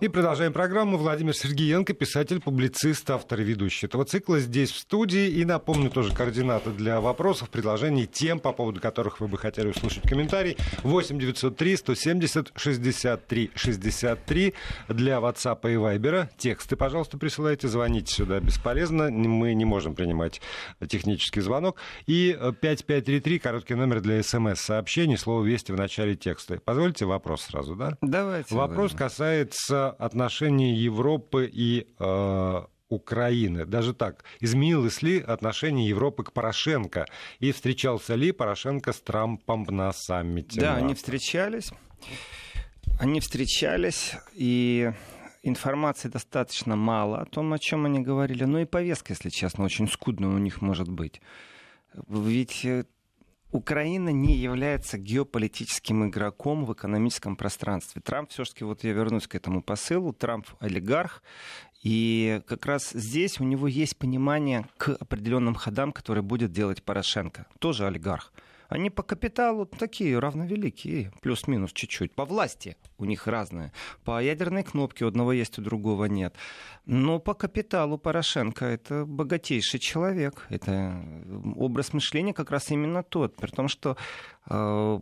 И продолжаем программу. Владимир Сергеенко, писатель, публицист, автор и ведущий этого цикла здесь в студии. И напомню тоже координаты для вопросов, предложений, тем, по поводу которых вы бы хотели услышать комментарий. 8 903 170 63 63 для WhatsApp и Viber. Тексты, пожалуйста, присылайте, звоните сюда бесполезно. Мы не можем принимать технический звонок. И 5533, короткий номер для смс-сообщений, слово «Вести» в начале текста. Позвольте вопрос сразу, да? Давайте. Вопрос касается отношения Европы и э, Украины. Даже так, изменилось ли отношение Европы к Порошенко? И встречался ли Порошенко с Трампом на саммите? Да, они встречались. Они встречались, и информации достаточно мало о том, о чем они говорили. Но и повестка, если честно, очень скудная у них может быть. Ведь э, Украина не является геополитическим игроком в экономическом пространстве. Трамп все-таки, вот я вернусь к этому посылу, Трамп олигарх, и как раз здесь у него есть понимание к определенным ходам, которые будет делать Порошенко, тоже олигарх. Они по капиталу такие равновеликие, плюс-минус чуть-чуть. По власти у них разные. По ядерной кнопке у одного есть, у другого нет. Но по капиталу Порошенко это богатейший человек. Это образ мышления как раз именно тот. При том, что э,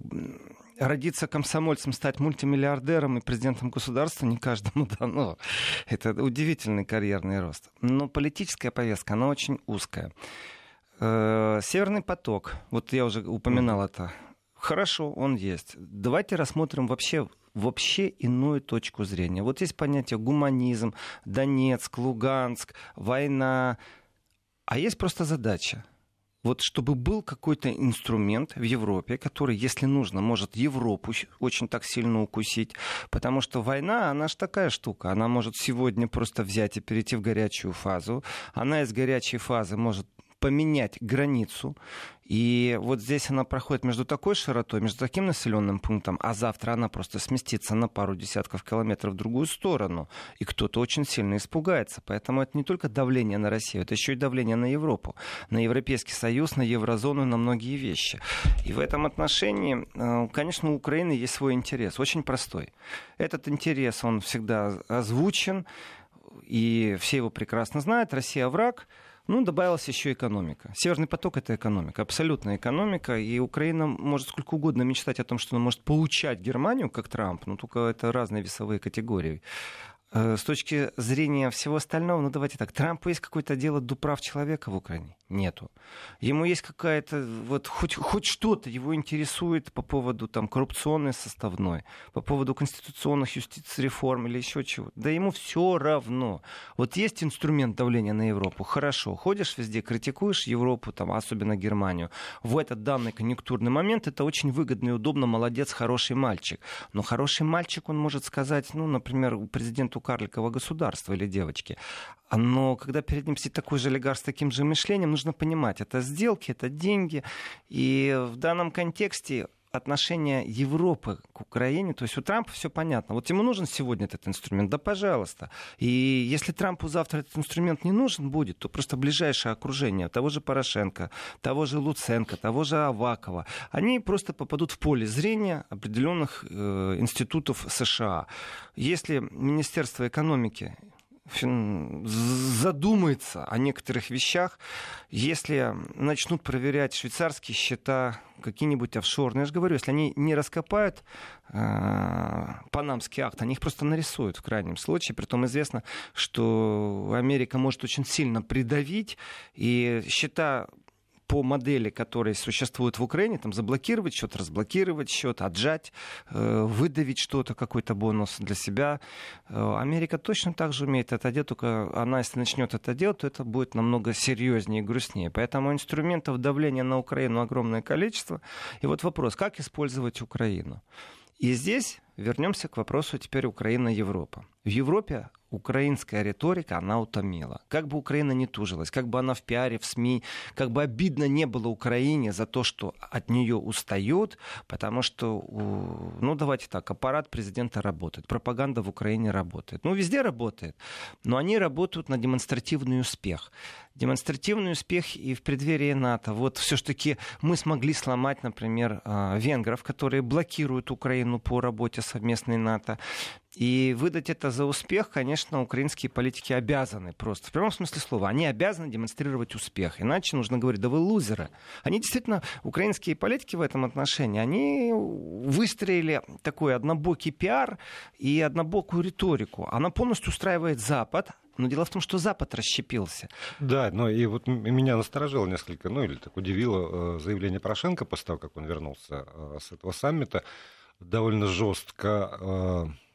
родиться комсомольцем, стать мультимиллиардером и президентом государства не каждому дано. Это удивительный карьерный рост. Но политическая повестка, она очень узкая. Э, Северный поток, вот я уже упоминал это. Хорошо, он есть. Давайте рассмотрим вообще вообще иную точку зрения. Вот есть понятие гуманизм, Донецк, Луганск, война. А есть просто задача. Вот чтобы был какой-то инструмент в Европе, который, если нужно, может Европу очень так сильно укусить. Потому что война, она же такая штука. Она может сегодня просто взять и перейти в горячую фазу. Она из горячей фазы может поменять границу. И вот здесь она проходит между такой широтой, между таким населенным пунктом, а завтра она просто сместится на пару десятков километров в другую сторону. И кто-то очень сильно испугается. Поэтому это не только давление на Россию, это еще и давление на Европу, на Европейский Союз, на еврозону, на многие вещи. И в этом отношении, э, конечно, у Украины есть свой интерес, очень простой. Этот интерес, он всегда озвучен, и все его прекрасно знают. Россия враг, ну, добавилась еще экономика. Северный поток — это экономика, абсолютная экономика, и Украина может сколько угодно мечтать о том, что она может получать Германию, как Трамп, но только это разные весовые категории. Э, с точки зрения всего остального, ну давайте так, Трампу есть какое-то дело до прав человека в Украине? Нету. Ему есть какая-то, вот хоть, хоть что-то его интересует по поводу там коррупционной составной, по поводу конституционных юстиции реформ или еще чего. Да ему все равно. Вот есть инструмент давления на Европу, хорошо, ходишь везде, критикуешь Европу, там, особенно Германию. В этот данный конъюнктурный момент это очень выгодно и удобно, молодец, хороший мальчик. Но хороший мальчик, он может сказать, ну, например, президенту карликового государства или девочки. Но когда перед ним сидит такой же олигарх с таким же мышлением, нужно понимать, это сделки, это деньги. И в данном контексте отношение Европы к Украине, то есть у Трампа все понятно. Вот ему нужен сегодня этот инструмент, да пожалуйста. И если Трампу завтра этот инструмент не нужен будет, то просто ближайшее окружение того же Порошенко, того же Луценко, того же Авакова, они просто попадут в поле зрения определенных э, институтов США. Если Министерство экономики задумается о некоторых вещах, если начнут проверять швейцарские счета, какие-нибудь офшорные, я же говорю, если они не раскопают э, панамский акт, они их просто нарисуют в крайнем случае. Притом известно, что Америка может очень сильно придавить, и счета по модели, которые существуют в Украине, там заблокировать счет, разблокировать счет, отжать, э, выдавить что-то, какой-то бонус для себя. Э, Америка точно так же умеет это делать, только она, если начнет это делать, то это будет намного серьезнее и грустнее. Поэтому инструментов давления на Украину огромное количество. И вот вопрос, как использовать Украину? И здесь вернемся к вопросу теперь Украина-Европа. В Европе украинская риторика, она утомила. Как бы Украина не тужилась, как бы она в пиаре, в СМИ, как бы обидно не было Украине за то, что от нее устают, потому что, ну давайте так, аппарат президента работает, пропаганда в Украине работает. Ну везде работает, но они работают на демонстративный успех. Демонстративный успех и в преддверии НАТО. Вот все-таки мы смогли сломать, например, а, венгров, которые блокируют Украину по работе совместной НАТО. И выдать это за успех, конечно, украинские политики обязаны просто. В прямом смысле слова. Они обязаны демонстрировать успех. Иначе нужно говорить, да вы лузеры. Они действительно, украинские политики в этом отношении, они выстроили такой однобокий пиар и однобокую риторику. Она полностью устраивает Запад, но дело в том, что Запад расщепился. Да, но и вот меня насторожило несколько, ну или так удивило э, заявление Порошенко после того, как он вернулся э, с этого саммита. Довольно жестко э,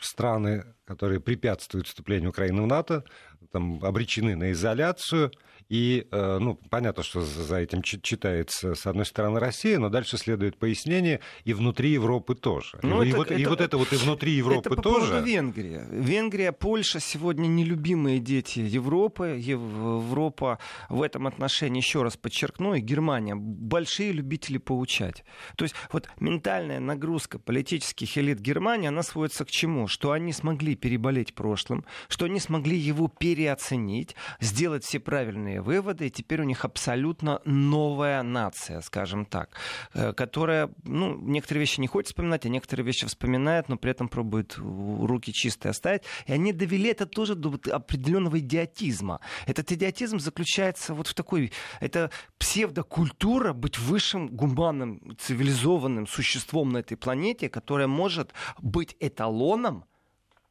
страны, которые препятствуют вступлению Украины в НАТО, там обречены на изоляцию. И, э, ну, понятно, что за этим читается, с одной стороны, Россия, но дальше следует пояснение и внутри Европы тоже. Ну, и, это, вот, это, и вот это вот и внутри Европы это по тоже. Поводу Венгрия. Венгрия, Польша сегодня нелюбимые дети Европы. Европа в этом отношении, еще раз подчеркну, и Германия большие любители поучать. То есть вот ментальная нагрузка политических элит Германии, она сводится к чему? Что они смогли переболеть прошлым, что они смогли его переоценить, сделать все правильные выводы, и теперь у них абсолютно новая нация, скажем так, э, которая, ну, некоторые вещи не хочет вспоминать, а некоторые вещи вспоминает, но при этом пробует руки чистые оставить. И они довели это тоже до определенного идиотизма. Этот идиотизм заключается вот в такой, это псевдокультура быть высшим гуманным, цивилизованным существом на этой планете, которая может быть эталоном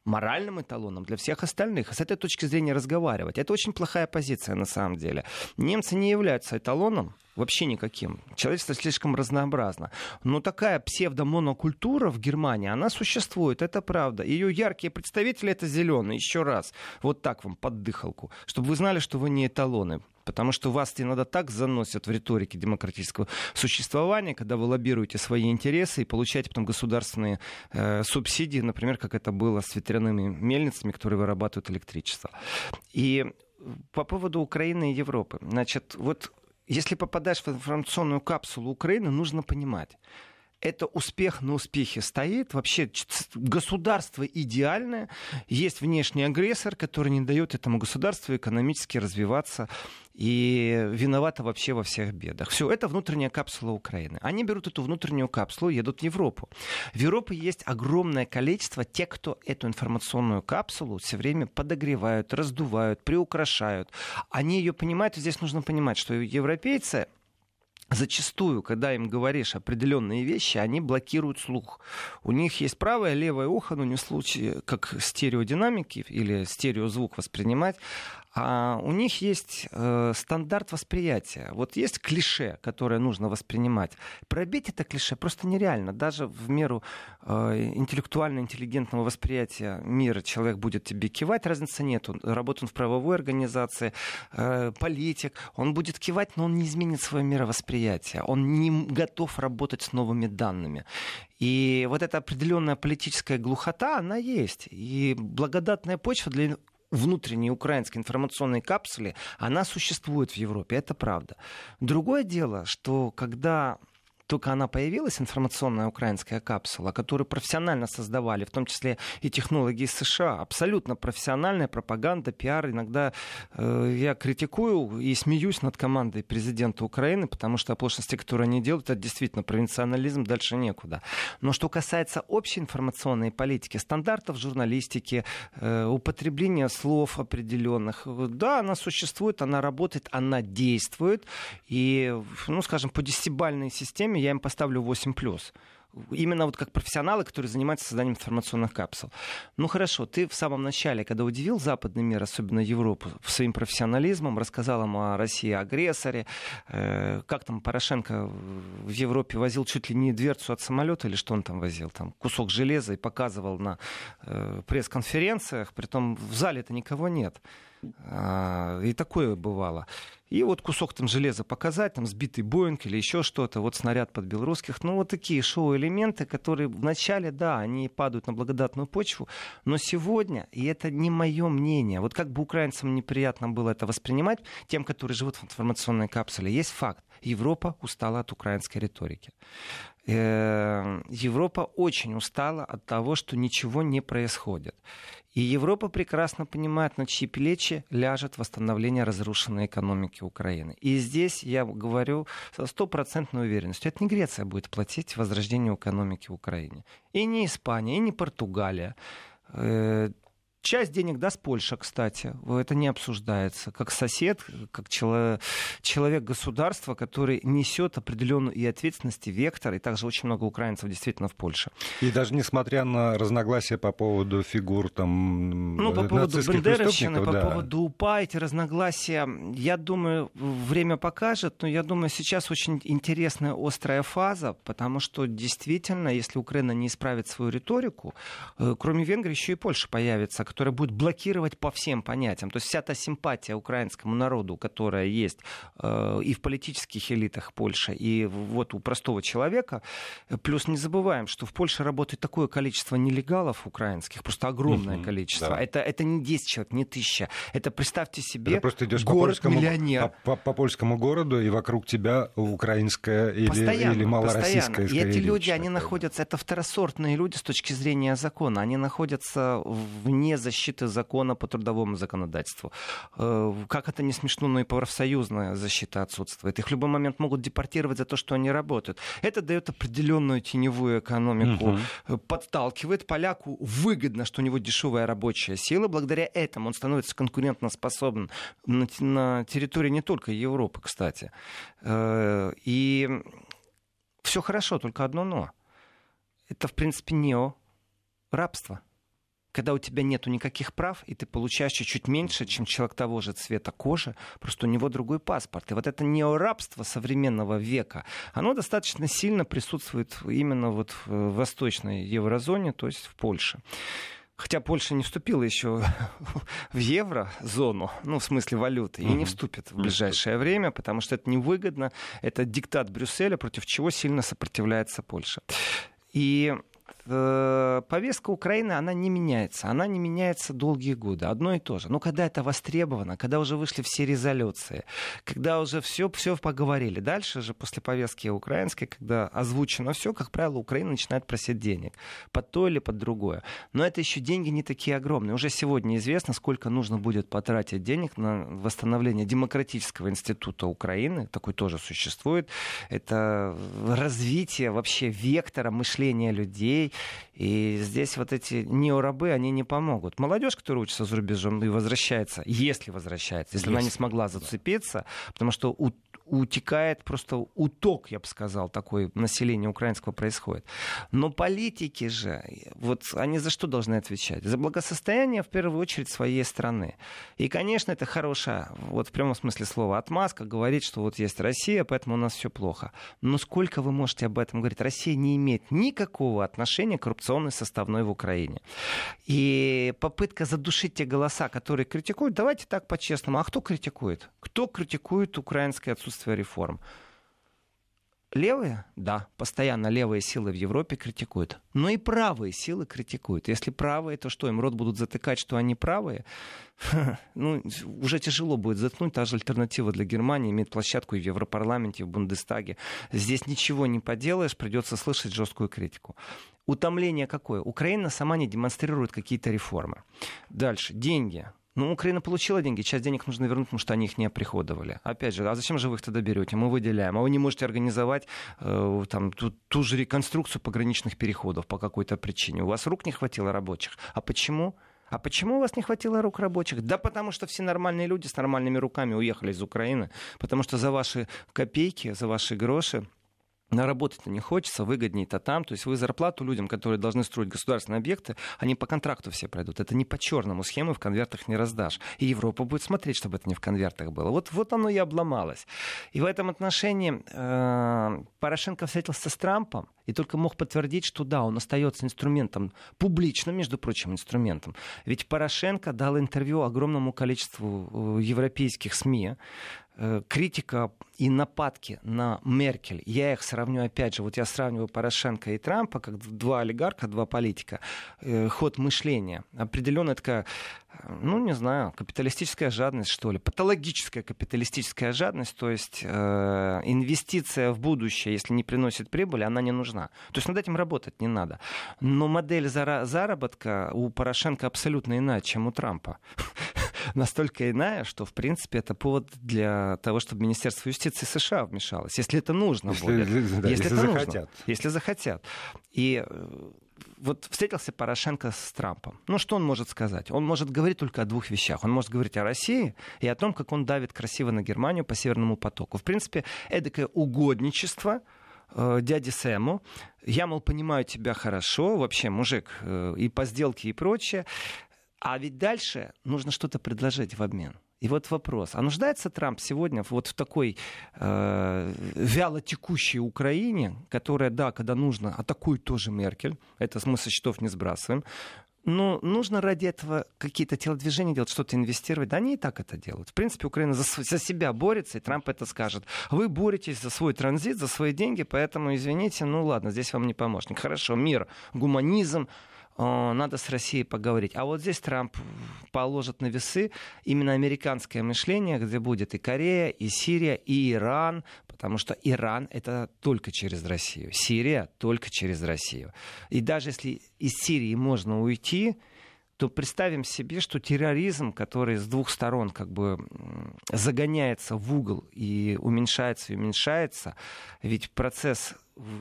моральным эталоном для всех остальных. С этой точки зрения разговаривать. Это очень плохая позиция на самом деле. Немцы не являются эталоном вообще никаким. Человечество слишком разнообразно. Но такая псевдомонокультура в Германии, она существует, это правда. Ее яркие представители это зеленые. Еще раз, вот так вам под дыхалку, чтобы вы знали, что вы не эталоны. Потому что вас иногда так заносят в риторике демократического существования, когда вы лоббируете свои интересы и получаете потом государственные э, субсидии, например, как это было с ветряными мельницами, которые вырабатывают электричество. И по поводу Украины и Европы. Значит, вот если попадаешь в информационную капсулу Украины, нужно понимать, это успех на успехе стоит. Вообще государство идеальное. Есть внешний агрессор, который не дает этому государству экономически развиваться и виновата вообще во всех бедах. Все, это внутренняя капсула Украины. Они берут эту внутреннюю капсулу и едут в Европу. В Европе есть огромное количество тех, кто эту информационную капсулу все время подогревают, раздувают, приукрашают. Они ее понимают, и здесь нужно понимать, что европейцы зачастую, когда им говоришь определенные вещи, они блокируют слух. У них есть правое, левое ухо, но не в случае, как стереодинамики или стереозвук воспринимать, а у них есть э, стандарт восприятия. Вот есть клише, которое нужно воспринимать. Пробить это клише просто нереально. Даже в меру э, интеллектуально-интеллигентного восприятия мира человек будет тебе кивать, разницы нет. Он работает в правовой организации, э, политик. Он будет кивать, но он не изменит свое мировосприятие. Он не готов работать с новыми данными. И вот эта определенная политическая глухота, она есть. И благодатная почва для внутренней украинской информационной капсуле, она существует в Европе, это правда. Другое дело, что когда только она появилась, информационная украинская капсула, которую профессионально создавали, в том числе и технологи из США, абсолютно профессиональная пропаганда, пиар. Иногда э, я критикую и смеюсь над командой президента Украины, потому что оплошности, которые они делают, это действительно провинционализм, дальше некуда. Но что касается общей информационной политики, стандартов журналистики, э, употребления слов определенных, да, она существует, она работает, она действует. И, ну, скажем, по десятибальной системе программе я им поставлю 8+. Именно вот как профессионалы, которые занимаются созданием информационных капсул. Ну хорошо, ты в самом начале, когда удивил западный мир, особенно Европу, своим профессионализмом, рассказал им о России агрессоре, э, как там Порошенко в Европе возил чуть ли не дверцу от самолета или что он там возил, там кусок железа и показывал на э, пресс-конференциях, притом в зале это никого нет. А, и такое бывало. И вот кусок там железа показать, там сбитый Боинг или еще что-то, вот снаряд подбил русских. Ну, вот такие шоу-элементы, которые вначале, да, они падают на благодатную почву, но сегодня, и это не мое мнение, вот как бы украинцам неприятно было это воспринимать, тем, которые живут в информационной капсуле, есть факт. Европа устала от украинской риторики. Э, Европа очень устала от того, что ничего не происходит. И Европа прекрасно понимает, на чьи плечи ляжет восстановление разрушенной экономики Украины. И здесь я говорю со стопроцентной уверенностью, это не Греция будет платить возрождению экономики в Украине. И не Испания, и не Португалия. Часть денег даст Польша, кстати. Это не обсуждается. Как сосед, как человек, человек государства, который несет определенную и ответственность, и вектор. И также очень много украинцев действительно в Польше. И даже несмотря на разногласия по поводу фигур там Ну, по поводу Бендеровщины, по да. поводу УПА, эти разногласия, я думаю, время покажет. Но я думаю, сейчас очень интересная острая фаза, потому что действительно, если Украина не исправит свою риторику, э, кроме Венгрии еще и Польша появится, которая будет блокировать по всем понятиям. То есть вся та симпатия украинскому народу, которая есть э, и в политических элитах Польши, и вот у простого человека. Плюс не забываем, что в Польше работает такое количество нелегалов украинских, просто огромное угу, количество. Да. Это, это не 10 человек, не тысяча. Это представьте себе это просто идешь город-миллионер. По, по, по польскому городу, и вокруг тебя украинская или, постоянно, или малороссийская. Постоянно. И эти люди, они находятся, это второсортные люди с точки зрения закона. Они находятся вне защиты закона по трудовому законодательству. Э, как это не смешно, но и профсоюзная защита отсутствует. Их в любой момент могут депортировать за то, что они работают. Это дает определенную теневую экономику, угу. подталкивает поляку выгодно, что у него дешевая рабочая сила. Благодаря этому он становится конкурентоспособным на, на территории не только Европы, кстати. Э, и все хорошо, только одно но. Это, в принципе, нео рабство когда у тебя нету никаких прав, и ты получаешь чуть-чуть меньше, чем человек того же цвета кожи, просто у него другой паспорт. И вот это неорабство современного века, оно достаточно сильно присутствует именно вот в восточной еврозоне, то есть в Польше. Хотя Польша не вступила еще в еврозону, ну, в смысле валюты, и не вступит в ближайшее время, потому что это невыгодно. Это диктат Брюсселя, против чего сильно сопротивляется Польша. И повестка Украины, она не меняется. Она не меняется долгие годы. Одно и то же. Но когда это востребовано, когда уже вышли все резолюции, когда уже все, все поговорили. Дальше же, после повестки украинской, когда озвучено все, как правило, Украина начинает просить денег. Под то или под другое. Но это еще деньги не такие огромные. Уже сегодня известно, сколько нужно будет потратить денег на восстановление демократического института Украины. Такой тоже существует. Это развитие вообще вектора мышления людей, и здесь вот эти неорабы, они не помогут. Молодежь, которая учится за рубежом и возвращается, если возвращается, если, если. она не смогла зацепиться, потому что у утекает просто уток, я бы сказал, такой населения украинского происходит. Но политики же, вот они за что должны отвечать? За благосостояние, в первую очередь, своей страны. И, конечно, это хорошая, вот в прямом смысле слова, отмазка говорит, что вот есть Россия, поэтому у нас все плохо. Но сколько вы можете об этом говорить? Россия не имеет никакого отношения к коррупционной составной в Украине. И попытка задушить те голоса, которые критикуют, давайте так по-честному, а кто критикует? Кто критикует украинское отсутствие отсутствие реформ. Левые, да, постоянно левые силы в Европе критикуют. Но и правые силы критикуют. Если правые, то что, им рот будут затыкать, что они правые? Ну, уже тяжело будет заткнуть. Та же альтернатива для Германии имеет площадку и в Европарламенте, и в Бундестаге. Здесь ничего не поделаешь, придется слышать жесткую критику. Утомление какое? Украина сама не демонстрирует какие-то реформы. Дальше. Деньги. Ну, Украина получила деньги, часть денег нужно вернуть, потому что они их не оприходовали. Опять же, а зачем же вы их тогда берете? Мы выделяем. А вы не можете организовать э, там, ту, ту же реконструкцию пограничных переходов по какой-то причине. У вас рук не хватило рабочих. А почему? А почему у вас не хватило рук рабочих? Да потому что все нормальные люди с нормальными руками уехали из Украины. Потому что за ваши копейки, за ваши гроши на работать-то не хочется, выгоднее-то там. То есть вы зарплату людям, которые должны строить государственные объекты, они по контракту все пройдут. Это не по черному схемы в конвертах не раздашь. И Европа будет смотреть, чтобы это не в конвертах было. Вот, вот оно и обломалось. И в этом отношении э, Порошенко встретился с Трампом и только мог подтвердить, что да, он остается инструментом, публичным, между прочим, инструментом. Ведь Порошенко дал интервью огромному количеству э, европейских СМИ, критика и нападки на Меркель, я их сравню опять же, вот я сравниваю Порошенко и Трампа, как два олигарха, два политика, э, ход мышления. Определенно такая, ну не знаю, капиталистическая жадность, что ли, патологическая капиталистическая жадность, то есть э, инвестиция в будущее, если не приносит прибыли, она не нужна. То есть над этим работать не надо. Но модель заработка у Порошенко абсолютно иная, чем у Трампа настолько иная, что, в принципе, это повод для того, чтобы Министерство юстиции США вмешалось, если это нужно если, будет. Да, если, если захотят. Нужно, если захотят. И э, вот встретился Порошенко с Трампом. Ну, что он может сказать? Он может говорить только о двух вещах. Он может говорить о России и о том, как он давит красиво на Германию по Северному потоку. В принципе, эдакое угодничество э, дяде Сэму. Я, мол, понимаю тебя хорошо, вообще, мужик, э, и по сделке, и прочее. А ведь дальше нужно что-то предложить в обмен. И вот вопрос, а нуждается Трамп сегодня вот в такой э, вяло текущей Украине, которая, да, когда нужно, атакует тоже Меркель, это смысл счетов не сбрасываем, но нужно ради этого какие-то телодвижения делать, что-то инвестировать. Да они и так это делают. В принципе, Украина за, за себя борется, и Трамп это скажет. Вы боретесь за свой транзит, за свои деньги, поэтому, извините, ну ладно, здесь вам не помощник. Хорошо, мир, гуманизм, надо с Россией поговорить. А вот здесь Трамп положит на весы именно американское мышление, где будет и Корея, и Сирия, и Иран, потому что Иран это только через Россию, Сирия только через Россию. И даже если из Сирии можно уйти, то представим себе, что терроризм, который с двух сторон как бы загоняется в угол и уменьшается и уменьшается, ведь процесс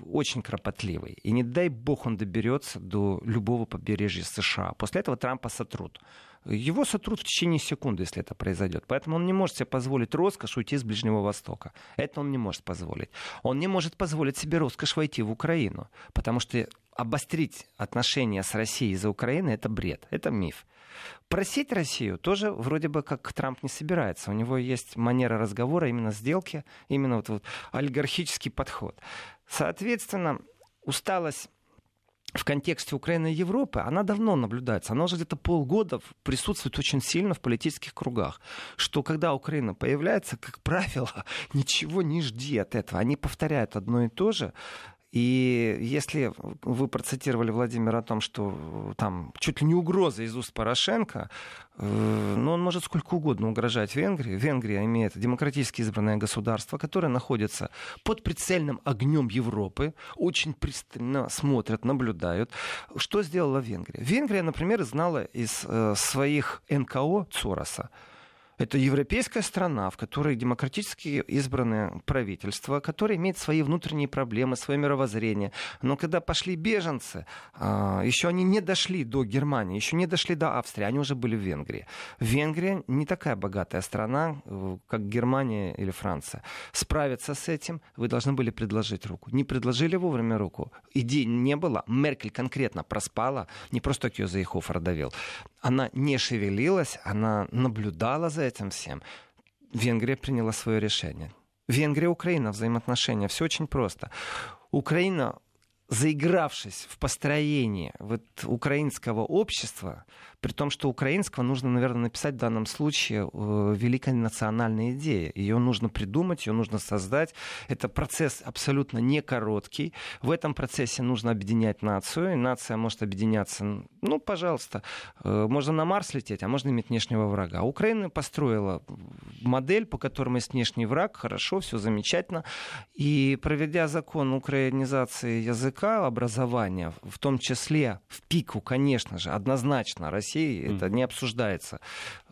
очень кропотливый. И не дай бог он доберется до любого побережья США. После этого Трампа сотрут. Его сотрут в течение секунды, если это произойдет. Поэтому он не может себе позволить роскошь уйти с Ближнего Востока. Это он не может позволить. Он не может позволить себе роскошь войти в Украину. Потому что обострить отношения с Россией из-за Украины это бред, это миф. Просить Россию тоже вроде бы как Трамп не собирается. У него есть манера разговора, именно сделки, именно вот, вот олигархический подход. Соответственно, усталость в контексте Украины и Европы, она давно наблюдается. Она уже где-то полгода присутствует очень сильно в политических кругах. Что когда Украина появляется, как правило, ничего не жди от этого. Они повторяют одно и то же. И если вы процитировали Владимира о том, что там чуть ли не угроза из уст Порошенко, э, но он может сколько угодно угрожать Венгрии. Венгрия имеет демократически избранное государство, которое находится под прицельным огнем Европы, очень пристально смотрят, наблюдают. Что сделала Венгрия? Венгрия, например, знала из э, своих НКО Цороса, это европейская страна, в которой демократически избранное правительство, которое имеет свои внутренние проблемы, свое мировоззрение. Но когда пошли беженцы, а, еще они не дошли до Германии, еще не дошли до Австрии, они уже были в Венгрии. Венгрия не такая богатая страна, э, как Германия или Франция. Справиться с этим вы должны были предложить руку. Не предложили вовремя руку. Идей не было. Меркель конкретно проспала, не просто так ее Заихофер давил. Она не шевелилась, она наблюдала за этим всем. Венгрия приняла свое решение. Венгрия, Украина, взаимоотношения. Все очень просто. Украина, заигравшись в построение вот украинского общества, при том, что украинского нужно, наверное, написать в данном случае э, великая национальная идея. Ее нужно придумать, ее нужно создать. Это процесс абсолютно не короткий. В этом процессе нужно объединять нацию. И нация может объединяться, ну, пожалуйста, э, можно на Марс лететь, а можно иметь внешнего врага. Украина построила модель, по которой есть внешний враг, хорошо, все замечательно. И проведя закон украинизации языка, образования, в том числе в пику, конечно же, однозначно России, mm. это не обсуждается.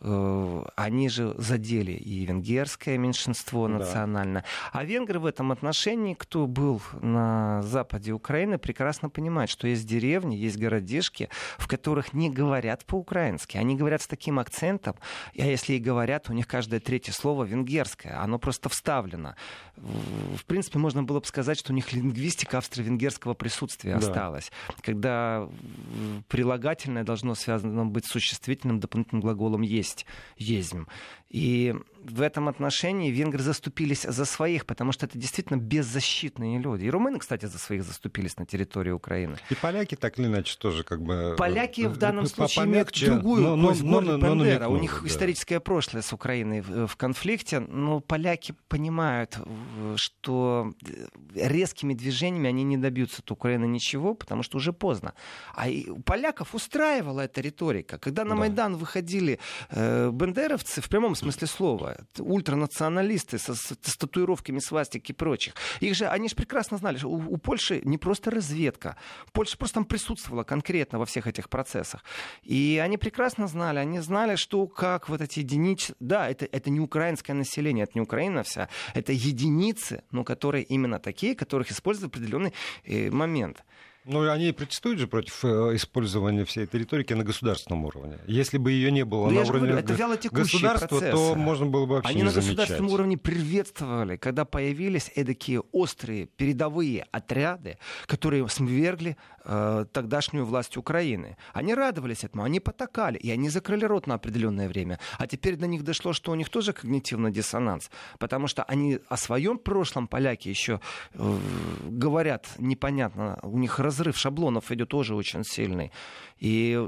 Э, они же задели и венгерское меньшинство национальное. Да. А венгры в этом отношении, кто был на западе Украины, прекрасно понимают, что есть деревни, есть городишки, в которых не говорят по-украински. Они говорят с таким акцентом, а если и говорят, у них каждое третье слово венгерское. Оно просто вставлено. В принципе, можно было бы сказать, что у них лингвистика австро-венгерского присутствия да. осталась. Когда прилагательное должно связано быть существительным дополнительным глаголом есть, есть. И в этом отношении венгры заступились за своих, потому что это действительно беззащитные люди. И румыны, кстати, за своих заступились на территории Украины. И поляки так или иначе тоже как бы... Поляки в данном случае имеют другую но, но, но, но, но, Бандера. У них да. историческое прошлое с Украиной в, в конфликте, но поляки понимают, что резкими движениями они не добьются от Украины ничего, потому что уже поздно. А и поляков устраивала эта риторика. Когда на да. Майдан выходили э, бендеровцы, в прямом смысле слова, ультранационалисты со, с, с татуировками свастик и прочих, их же, они же прекрасно знали, что у, у Польши не просто разведка, Польша просто там присутствовала конкретно во всех этих процессах. И они прекрасно знали, они знали, что как вот эти единицы, да, это, это не украинское население, это не Украина вся, это единицы, но которые именно такие, которых используют в определенный э, момент. Ну, они протестуют же против э, использования всей этой риторики на государственном уровне. Если бы ее не было Но на уровне говорю, это государства, процессы. то можно было бы вообще Они не на замечать. государственном уровне приветствовали, когда появились эдакие острые передовые отряды, которые свергли э, тогдашнюю власть Украины. Они радовались этому, они потакали, и они закрыли рот на определенное время. А теперь до них дошло, что у них тоже когнитивный диссонанс, потому что они о своем прошлом поляки еще э, говорят непонятно, у них разрыв шаблонов идет тоже очень сильный. И э,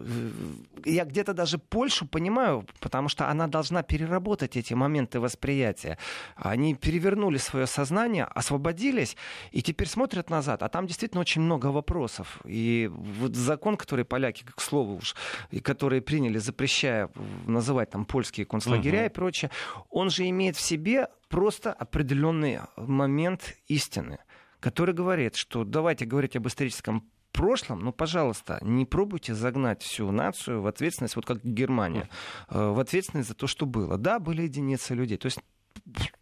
я где-то даже Польшу понимаю, потому что она должна переработать эти моменты восприятия. Они перевернули свое сознание, освободились, и теперь смотрят назад, а там действительно очень много вопросов. И вот закон, который поляки, к слову уж, и которые приняли, запрещая называть там польские концлагеря угу. и прочее, он же имеет в себе просто определенный момент истины который говорит, что давайте говорить об историческом прошлом, ну, пожалуйста, не пробуйте загнать всю нацию в ответственность, вот как Германия, э, в ответственность за то, что было. Да, были единицы людей. То есть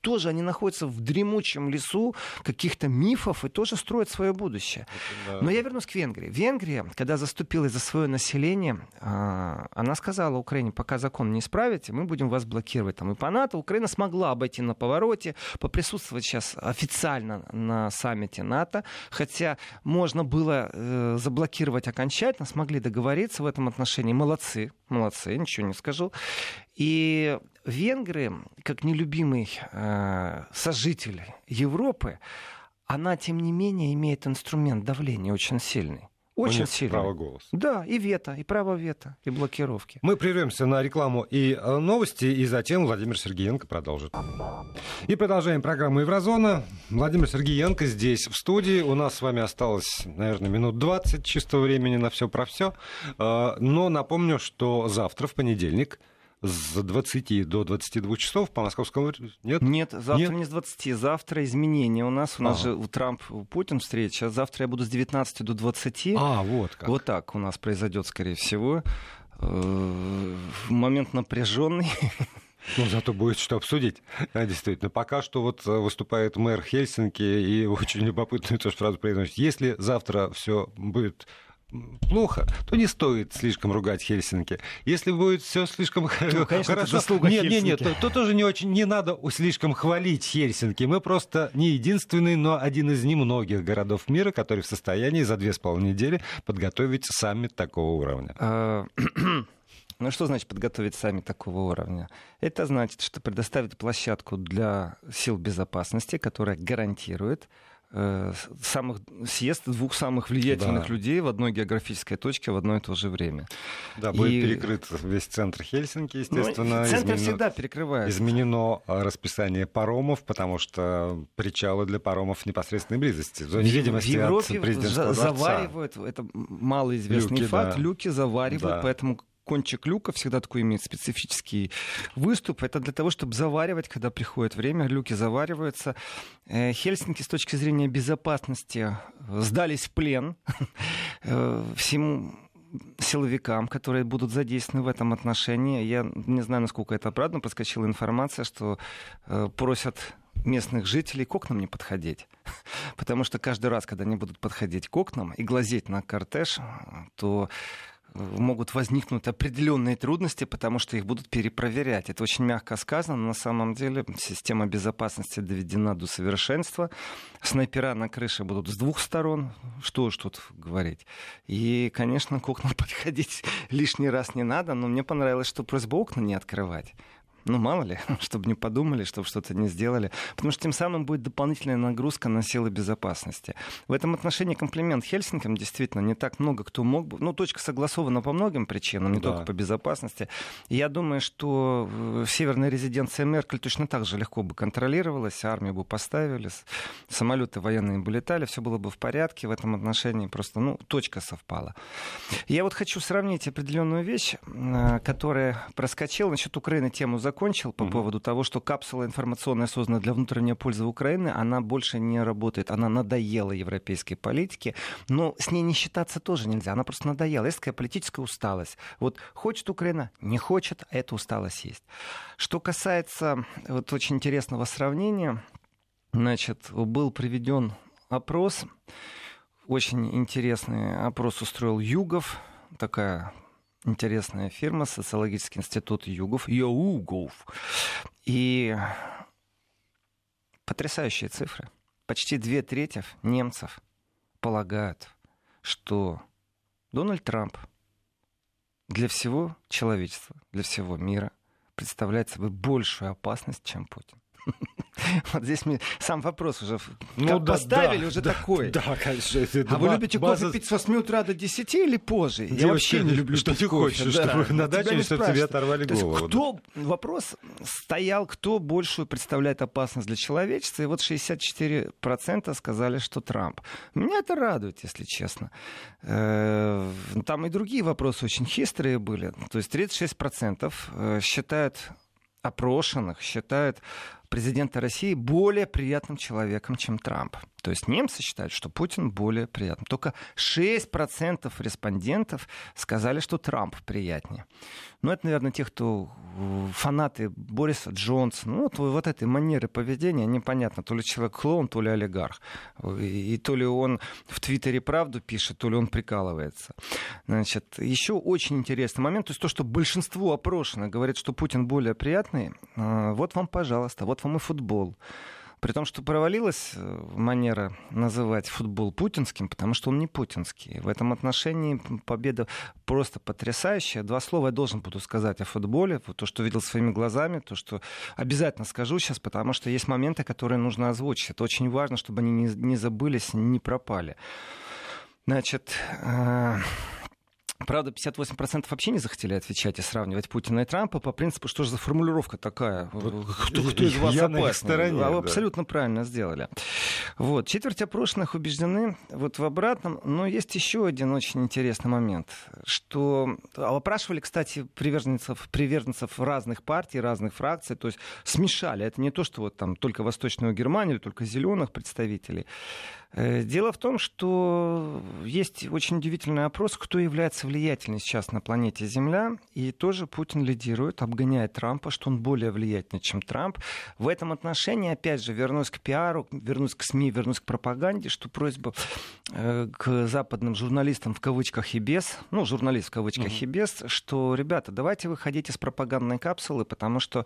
тоже они находятся в дремучем лесу каких-то мифов и тоже строят свое будущее. Да. Но я вернусь к Венгрии. Венгрия, когда заступилась за свое население, а, она сказала Украине, пока закон не исправите, мы будем вас блокировать там и по НАТО. Украина смогла обойти на повороте, поприсутствовать сейчас официально на саммите НАТО, хотя можно было э, заблокировать окончательно, смогли договориться в этом отношении. Молодцы, молодцы, ничего не скажу. И венгры, как нелюбимый э, сожитель Европы, она, тем не менее, имеет инструмент давления очень сильный. Очень сильный. право голоса. Да, и вето, и право вето, и блокировки. Мы прервемся на рекламу и э, новости, и затем Владимир Сергеенко продолжит. И продолжаем программу «Еврозона». Владимир Сергеенко здесь, в студии. У нас с вами осталось, наверное, минут 20 чистого времени на все про все. Э, но напомню, что завтра, в понедельник, с 20 до 22 часов по московскому... Нет? Нет, завтра Нет? не с 20, завтра изменения у нас. У нас ага. же у Трамп, Путин встреча. Завтра я буду с 19 до 20. А, вот как. Вот так у нас произойдет, скорее всего. Э, момент напряженный. Ну, зато будет что обсудить. Да, действительно. Пока что вот э, выступает мэр Хельсинки и очень любопытную тоже фразу произносит. Если завтра все будет плохо, то не стоит слишком ругать Хельсинки. Если будет все слишком ну, конечно, хорошо, нет, нет, нет, то, то тоже не очень не надо слишком хвалить Хельсинки. Мы просто не единственный, но один из немногих городов мира, который в состоянии за две с половиной недели подготовить саммит такого уровня. А, ну что значит подготовить саммит такого уровня? Это значит, что предоставить площадку для сил безопасности, которая гарантирует самых, съезд двух самых влиятельных да. людей в одной географической точке в одно и то же время. Да, будет и... перекрыт весь центр Хельсинки, ну, естественно. Ну, центр изменено, всегда перекрывается. Изменено а, расписание паромов, потому что причалы для паромов в непосредственной близости. В зоне видимости в Европе от президентского заваривают, это малоизвестный люки, факт, да. люки заваривают, да. поэтому кончик люка всегда такой имеет специфический выступ. Это для того, чтобы заваривать, когда приходит время, люки завариваются. Э, Хельсинки с точки зрения безопасности сдались в плен э, всему силовикам, которые будут задействованы в этом отношении. Я не знаю, насколько это правда, но проскочила информация, что э, просят местных жителей к окнам не подходить. Потому что каждый раз, когда они будут подходить к окнам и глазеть на кортеж, то могут возникнуть определенные трудности, потому что их будут перепроверять. Это очень мягко сказано, но на самом деле система безопасности доведена до совершенства. Снайпера на крыше будут с двух сторон, что уж тут говорить. И, конечно, к окнам подходить лишний раз не надо, но мне понравилось, что просьба окна не открывать. Ну, мало ли, чтобы не подумали, чтобы что-то не сделали. Потому что тем самым будет дополнительная нагрузка на силы безопасности. В этом отношении комплимент Хельсинкам действительно не так много кто мог бы. Ну, точка согласована по многим причинам, не да. только по безопасности. И я думаю, что северная резиденция Меркель точно так же легко бы контролировалась, армию бы поставили, самолеты военные бы летали, все было бы в порядке в этом отношении. Просто, ну, точка совпала. Я вот хочу сравнить определенную вещь, э, которая проскочила. Насчет Украины тему закончил по mm-hmm. поводу того, что капсула информационная создана для внутренней пользы Украины, она больше не работает. Она надоела европейской политике, но с ней не считаться тоже нельзя. Она просто надоела. Есть такая политическая усталость. Вот хочет Украина, не хочет, а эта усталость есть. Что касается вот очень интересного сравнения, значит, был приведен опрос, очень интересный опрос устроил Югов, такая интересная фирма, социологический институт Югов, ЮГОВ. И потрясающие цифры. Почти две трети немцев полагают, что Дональд Трамп для всего человечества, для всего мира представляет собой большую опасность, чем Путин. Вот здесь мне сам вопрос уже ну, да, поставили, да, уже да, такой. Да, конечно. Это а вы любите база... кофе пить с 8 утра до 10 или позже? Девочка, Я вообще не люблю Что ты кофе. хочешь, да. чтобы на даче, чтобы тебе оторвали голову? Кто, вопрос стоял, кто большую представляет опасность для человечества, и вот 64% сказали, что Трамп. Меня это радует, если честно. Э, там и другие вопросы очень хитрые были. То есть 36% э, считают опрошенных считают президента России более приятным человеком, чем Трамп. То есть немцы считают, что Путин более приятный. Только 6% респондентов сказали, что Трамп приятнее. Ну, это, наверное, те, кто э, фанаты Бориса Джонсона. Ну, вот, вот этой манеры поведения непонятно. То ли человек клоун, то ли олигарх. И, и то ли он в Твиттере правду пишет, то ли он прикалывается. Значит, еще очень интересный момент. То есть то, что большинство опрошенных говорит, что Путин более приятный. Э, вот вам, пожалуйста, вот вам и футбол. При том, что провалилась э, манера называть футбол путинским, потому что он не путинский. В этом отношении победа просто потрясающая. Два слова я должен буду сказать о футболе. То, что видел своими глазами, то, что обязательно скажу сейчас, потому что есть моменты, которые нужно озвучить. Это очень важно, чтобы они не, забылись, не пропали. Значит, э, Правда, 58% вообще не захотели отвечать и сравнивать Путина и Трампа по принципу, что же за формулировка такая? Вот, кто, кто из вас я опасный? Стороне, а, да. Абсолютно правильно сделали. Вот. Четверть опрошенных убеждены вот в обратном. Но есть еще один очень интересный момент, что опрашивали, кстати, приверженцев, приверженцев разных партий, разных фракций, то есть смешали. Это не то, что вот там только Восточную Германию только зеленых представителей. Э, дело в том, что есть очень удивительный опрос, кто является влиятельным сейчас на планете Земля, и тоже Путин лидирует, обгоняет Трампа, что он более влиятельный, чем Трамп. В этом отношении, опять же, вернусь к пиару, вернусь к СМИ, вернусь к пропаганде, что просьба э, к западным журналистам в кавычках и без, ну, журналист в кавычках угу. и без, что, ребята, давайте выходить из пропагандной капсулы, потому что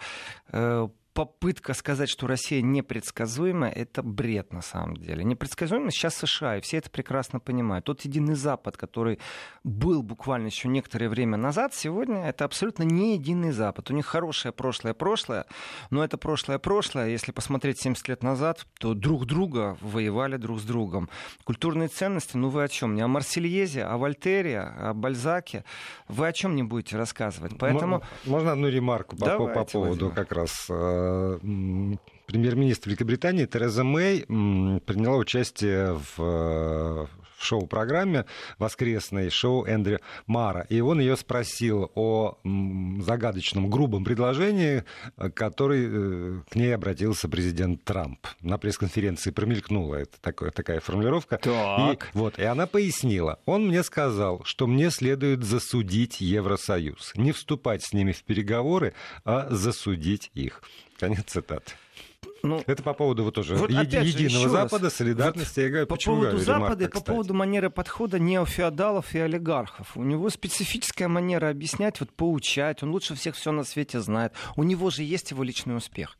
э, попытка сказать, что Россия непредсказуема, это бред на самом деле. Непредсказуемо сейчас США, и все это прекрасно понимают. Тот единый Запад, который был буквально еще некоторое время назад, сегодня это абсолютно не единый Запад. У них хорошее прошлое-прошлое, но это прошлое-прошлое, если посмотреть 70 лет назад, то друг друга воевали друг с другом. Культурные ценности, ну вы о чем? Не о Марсельезе, о Вольтере, о Бальзаке. Вы о чем не будете рассказывать? Поэтому... Можно одну ремарку по, по поводу возьмем. как раз э, премьер-министр Великобритании Тереза Мэй приняла участие в э, шоу-программе воскресной, шоу Эндрю Мара. И он ее спросил о загадочном, грубом предложении, который э, к ней обратился президент Трамп. На пресс-конференции промелькнула это, такое, такая формулировка. Так. И, вот, и она пояснила. Он мне сказал, что мне следует засудить Евросоюз. Не вступать с ними в переговоры, а засудить их. Конец цитаты. Ну, это по поводу вот тоже вот еди- же, единого Запада, раз, солидарности. Вот я говорю, по поводу Запада и по поводу манеры подхода неофеодалов и олигархов. У него специфическая манера объяснять, вот поучать. Он лучше всех все на свете знает. У него же есть его личный успех.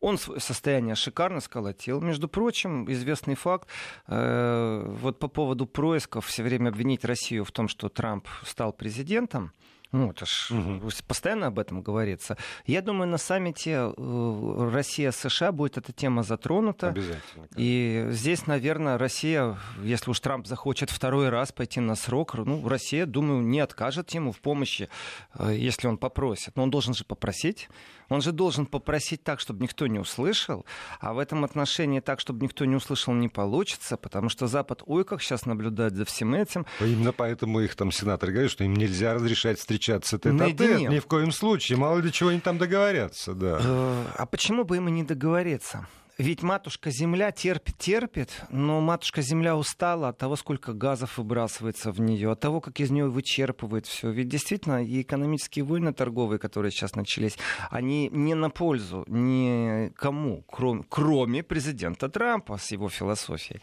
Он состояние шикарно сколотил. Между прочим, известный факт, э, вот по поводу происков все время обвинить Россию в том, что Трамп стал президентом, Ну, это ж угу. постоянно об этом говорится. Я думаю, на саммите э, Россия-США будет эта тема затронута. Обязательно. И здесь, наверное, Россия, если уж Трамп захочет второй раз пойти на срок, ну, Россия, думаю, не откажет ему в помощи, э, если он попросит. Но он должен же попросить. Он же должен попросить так, чтобы никто не услышал. А в этом отношении так, чтобы никто не услышал, не получится, потому что Запад, ой, как сейчас наблюдает за всем этим. Именно поэтому их там сенаторы говорят, что им нельзя разрешать встречаться тет а тет ни в коем случае. Мало ли чего они там договорятся, да. Э, а почему бы им и не договориться? Ведь матушка Земля терпит, терпит, но матушка Земля устала от того, сколько газов выбрасывается в нее, от того, как из нее вычерпывает все. Ведь действительно и экономические войны торговые, которые сейчас начались, они не на пользу никому, кроме, кроме президента Трампа с его философией.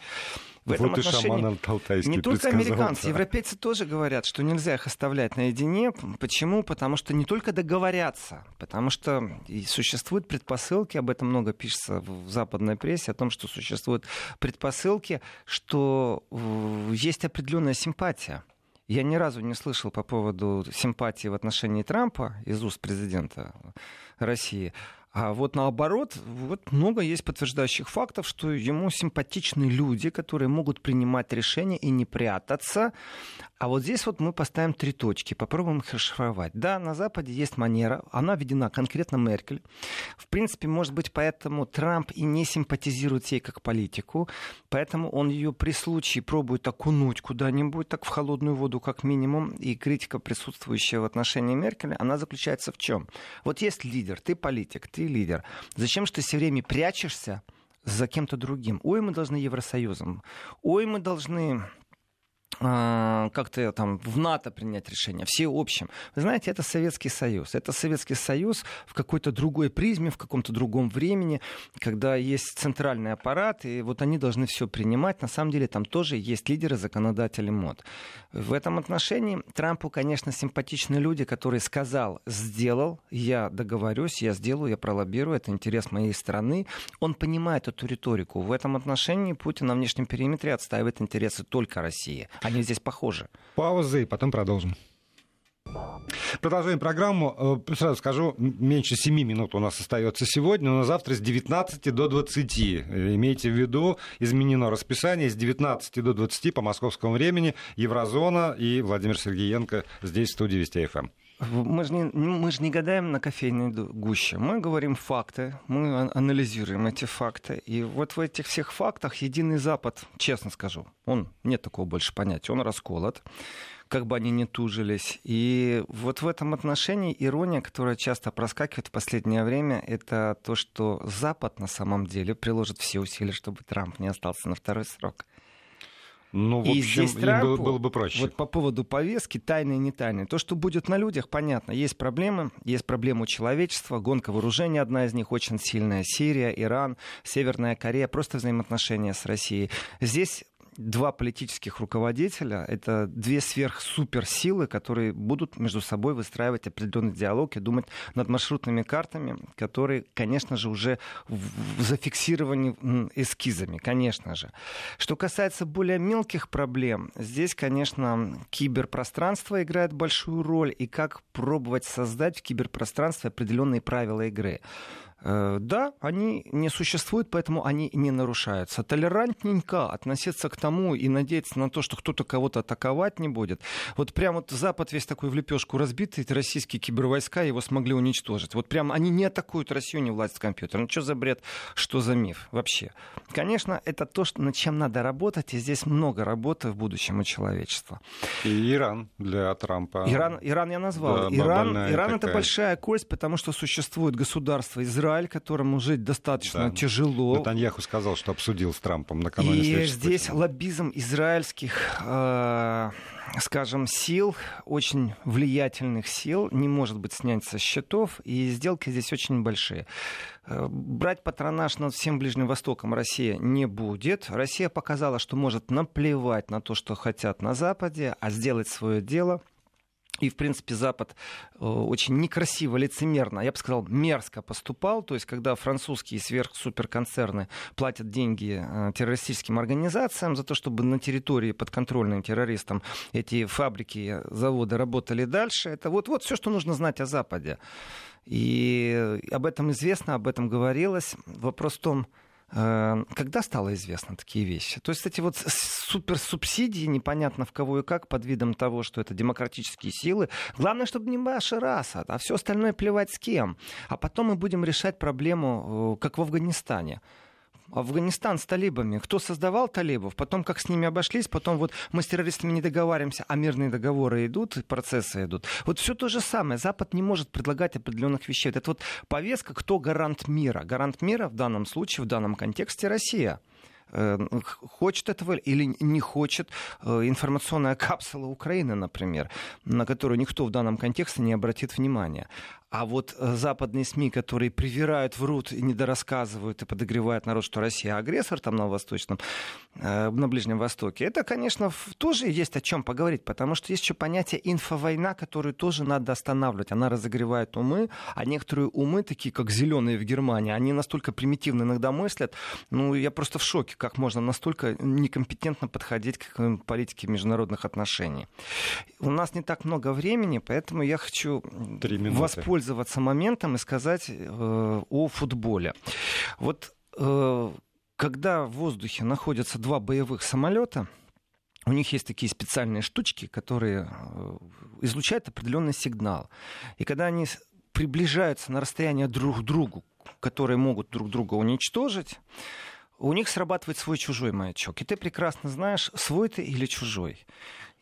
В этом вот отношении и не только американцы, европейцы тоже говорят, что нельзя их оставлять наедине. Почему? Потому что не только договорятся, потому что и существуют предпосылки, об этом много пишется в западной прессе, о том, что существуют предпосылки, что есть определенная симпатия. Я ни разу не слышал по поводу симпатии в отношении Трампа из уст президента России. А вот наоборот, вот много есть подтверждающих фактов, что ему симпатичны люди, которые могут принимать решения и не прятаться. А вот здесь вот мы поставим три точки, попробуем их расшифровать. Да, на Западе есть манера, она введена конкретно Меркель. В принципе, может быть, поэтому Трамп и не симпатизирует ей как политику, поэтому он ее при случае пробует окунуть куда-нибудь, так в холодную воду как минимум. И критика, присутствующая в отношении Меркель, она заключается в чем? Вот есть лидер, ты политик, ты лидер. Зачем же ты все время прячешься за кем-то другим? Ой, мы должны Евросоюзом. Ой, мы должны как-то там в НАТО принять решение, всеобщем. Вы знаете, это Советский Союз. Это Советский Союз в какой-то другой призме, в каком-то другом времени, когда есть центральный аппарат, и вот они должны все принимать. На самом деле там тоже есть лидеры, законодатели мод. В этом отношении Трампу, конечно, симпатичны люди, которые сказал, сделал, я договорюсь, я сделаю, я пролоббирую, это интерес моей страны. Он понимает эту риторику. В этом отношении Путин на внешнем периметре отстаивает интересы только России они здесь похожи. Пауза, и потом продолжим. Продолжаем программу. Э, сразу скажу, меньше 7 минут у нас остается сегодня, но завтра с 19 до 20. Э, имейте в виду, изменено расписание с 19 до 20 по московскому времени. Еврозона и Владимир Сергеенко здесь в студии Вести ФМ. Мы же, не, мы же не гадаем на кофейной гуще. Мы говорим факты, мы анализируем эти факты. И вот в этих всех фактах единый Запад, честно скажу, он нет такого больше понятия, он расколот как бы они ни тужились. И вот в этом отношении ирония, которая часто проскакивает в последнее время, это то, что Запад на самом деле приложит все усилия, чтобы Трамп не остался на второй срок. Ну, в и общем, здесь Трампу, было, было бы проще. Вот по поводу повестки, тайны и не тайны. То, что будет на людях, понятно. Есть проблемы. Есть проблемы у человечества. Гонка вооружений одна из них очень сильная. Сирия, Иран, Северная Корея. Просто взаимоотношения с Россией. Здесь два политических руководителя, это две сверхсуперсилы, которые будут между собой выстраивать определенный диалог и думать над маршрутными картами, которые, конечно же, уже зафиксированы эскизами, конечно же. Что касается более мелких проблем, здесь, конечно, киберпространство играет большую роль, и как пробовать создать в киберпространстве определенные правила игры. Э, да, они не существуют, поэтому они не нарушаются. Толерантненько относиться к тому и надеяться на то, что кто-то кого-то атаковать не будет. Вот прям вот Запад весь такой в лепешку разбитый, российские кибервойска его смогли уничтожить. Вот прям они не атакуют Россию, не власть компьютера. Ну что за бред, что за миф вообще? Конечно, это то, что, над чем надо работать, и здесь много работы в будущем у человечества. И Иран для Трампа. Иран, Иран я назвал. Да, Иран, Иран это большая кость, потому что существует государство Израиль, Израиль, которому жить достаточно да. тяжело. Натаньяху сказал, что обсудил с Трампом накануне И здесь лоббизм израильских э, скажем, сил, очень влиятельных сил, не может быть снять со счетов, и сделки здесь очень большие. Э, брать патронаж над всем Ближним Востоком Россия не будет. Россия показала, что может наплевать на то, что хотят на Западе, а сделать свое дело – и, в принципе, Запад э, очень некрасиво, лицемерно, я бы сказал, мерзко поступал. То есть, когда французские сверхсуперконцерны платят деньги э, террористическим организациям за то, чтобы на территории подконтрольным террористам эти фабрики, заводы работали дальше, это вот, вот все, что нужно знать о Западе. И об этом известно, об этом говорилось. Вопрос в том, когда стало известно такие вещи? То есть эти вот суперсубсидии, непонятно в кого и как, под видом того, что это демократические силы. Главное, чтобы не Башар Асад, а все остальное плевать с кем. А потом мы будем решать проблему, э, как в Афганистане. Афганистан с талибами. Кто создавал талибов, потом как с ними обошлись, потом вот мы с террористами не договариваемся, а мирные договоры идут, процессы идут. Вот все то же самое. Запад не может предлагать определенных вещей. Это вот повестка, кто гарант мира. Гарант мира в данном случае, в данном контексте Россия э, хочет этого или не хочет э, информационная капсула Украины, например, на которую никто в данном контексте не обратит внимания. А вот э, западные СМИ, которые привирают, врут и недорассказывают и подогревают народ, что Россия агрессор там на Восточном, э, на Ближнем Востоке, это, конечно, тоже есть о чем поговорить, потому что есть еще понятие инфовойна, которую тоже надо останавливать. Она разогревает умы, а некоторые умы, такие как зеленые в Германии, они настолько примитивно иногда мыслят. Ну, я просто в шоке, как можно настолько некомпетентно подходить к политике международных отношений. У нас не так много времени, поэтому я хочу воспользоваться воспользоваться моментом и сказать э, о футболе. Вот э, когда в воздухе находятся два боевых самолета, у них есть такие специальные штучки, которые э, излучают определенный сигнал. И когда они приближаются на расстояние друг к другу, которые могут друг друга уничтожить, у них срабатывает свой чужой маячок. И ты прекрасно знаешь, свой ты или чужой.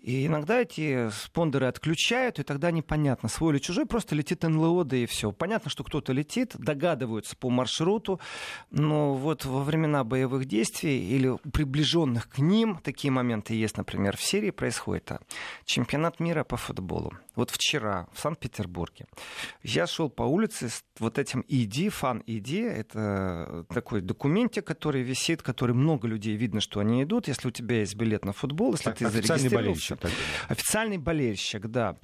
И иногда эти спондеры отключают, и тогда непонятно, свой или чужой, просто летит НЛО, да и все. Понятно, что кто-то летит, догадываются по маршруту, но вот во времена боевых действий или приближенных к ним, такие моменты есть, например, в Сирии происходит а, чемпионат мира по футболу. Вот вчера в Санкт-Петербурге я шел по улице с вот этим ID, фан ID, это такой документик, который висит, который много людей видно, что они идут. Если у тебя есть билет на футбол, если так, ты зарегистрировался, Официальный болельщик, да.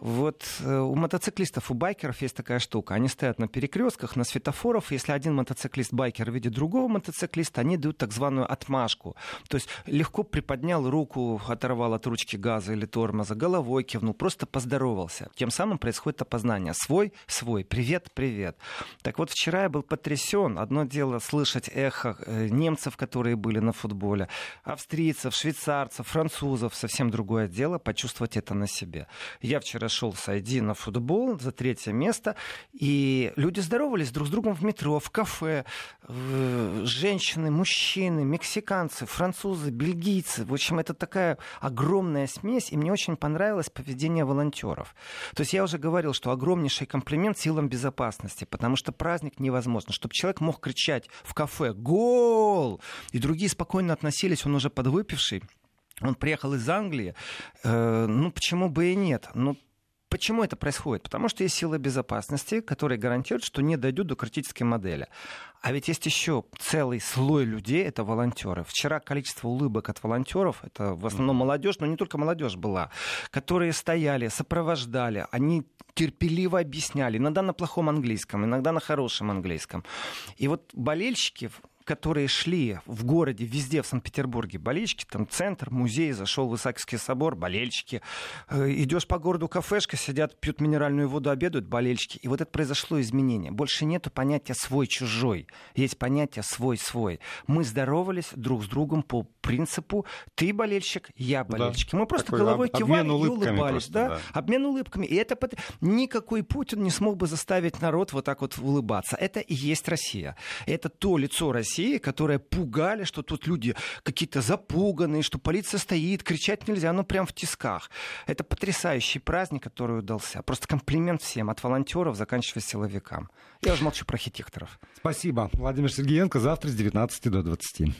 Вот э, у мотоциклистов, у байкеров есть такая штука. Они стоят на перекрестках, на светофорах. Если один мотоциклист-байкер видит другого мотоциклиста, они дают так званую отмашку. То есть легко приподнял руку, оторвал от ручки газа или тормоза, головой кивнул, просто поздоровался. Тем самым происходит опознание. Свой, свой. Привет, привет. Так вот, вчера я был потрясен. Одно дело слышать эхо э, немцев, которые были на футболе, австрийцев, швейцарцев, французов. Совсем другое дело почувствовать это на себе. Я вчера шел с на футбол за третье место, и люди здоровались друг с другом в метро, в кафе. Женщины, мужчины, мексиканцы, французы, бельгийцы. В общем, это такая огромная смесь, и мне очень понравилось поведение волонтеров. То есть я уже говорил, что огромнейший комплимент силам безопасности, потому что праздник невозможно. Чтобы человек мог кричать в кафе «Гол!» и другие спокойно относились, он уже подвыпивший, он приехал из Англии, э, ну почему бы и нет? Ну Почему это происходит? Потому что есть силы безопасности, которые гарантируют, что не дойдут до критической модели. А ведь есть еще целый слой людей, это волонтеры. Вчера количество улыбок от волонтеров, это в основном молодежь, но не только молодежь была, которые стояли, сопровождали, они терпеливо объясняли, иногда на плохом английском, иногда на хорошем английском. И вот болельщики которые шли в городе, везде в Санкт-Петербурге, болельщики, там центр, музей, зашел в Исаакиевский собор, болельщики. Э, идешь по городу, кафешка, сидят, пьют минеральную воду, обедают, болельщики. И вот это произошло изменение. Больше нету понятия свой-чужой. Есть понятие свой-свой. Мы здоровались друг с другом по принципу ты болельщик, я болельщик. Да. Мы просто Такой головой кивали и улыбались. Просто, да? Да. Обмен улыбками. И это никакой Путин не смог бы заставить народ вот так вот улыбаться. Это и есть Россия. Это то лицо России, России, которые пугали, что тут люди какие-то запуганные, что полиция стоит, кричать нельзя, ну прям в тисках. Это потрясающий праздник, который удался. Просто комплимент всем, от волонтеров, заканчивая силовикам. Я уже молчу про архитекторов. Спасибо. Владимир Сергеенко завтра с 19 до 20.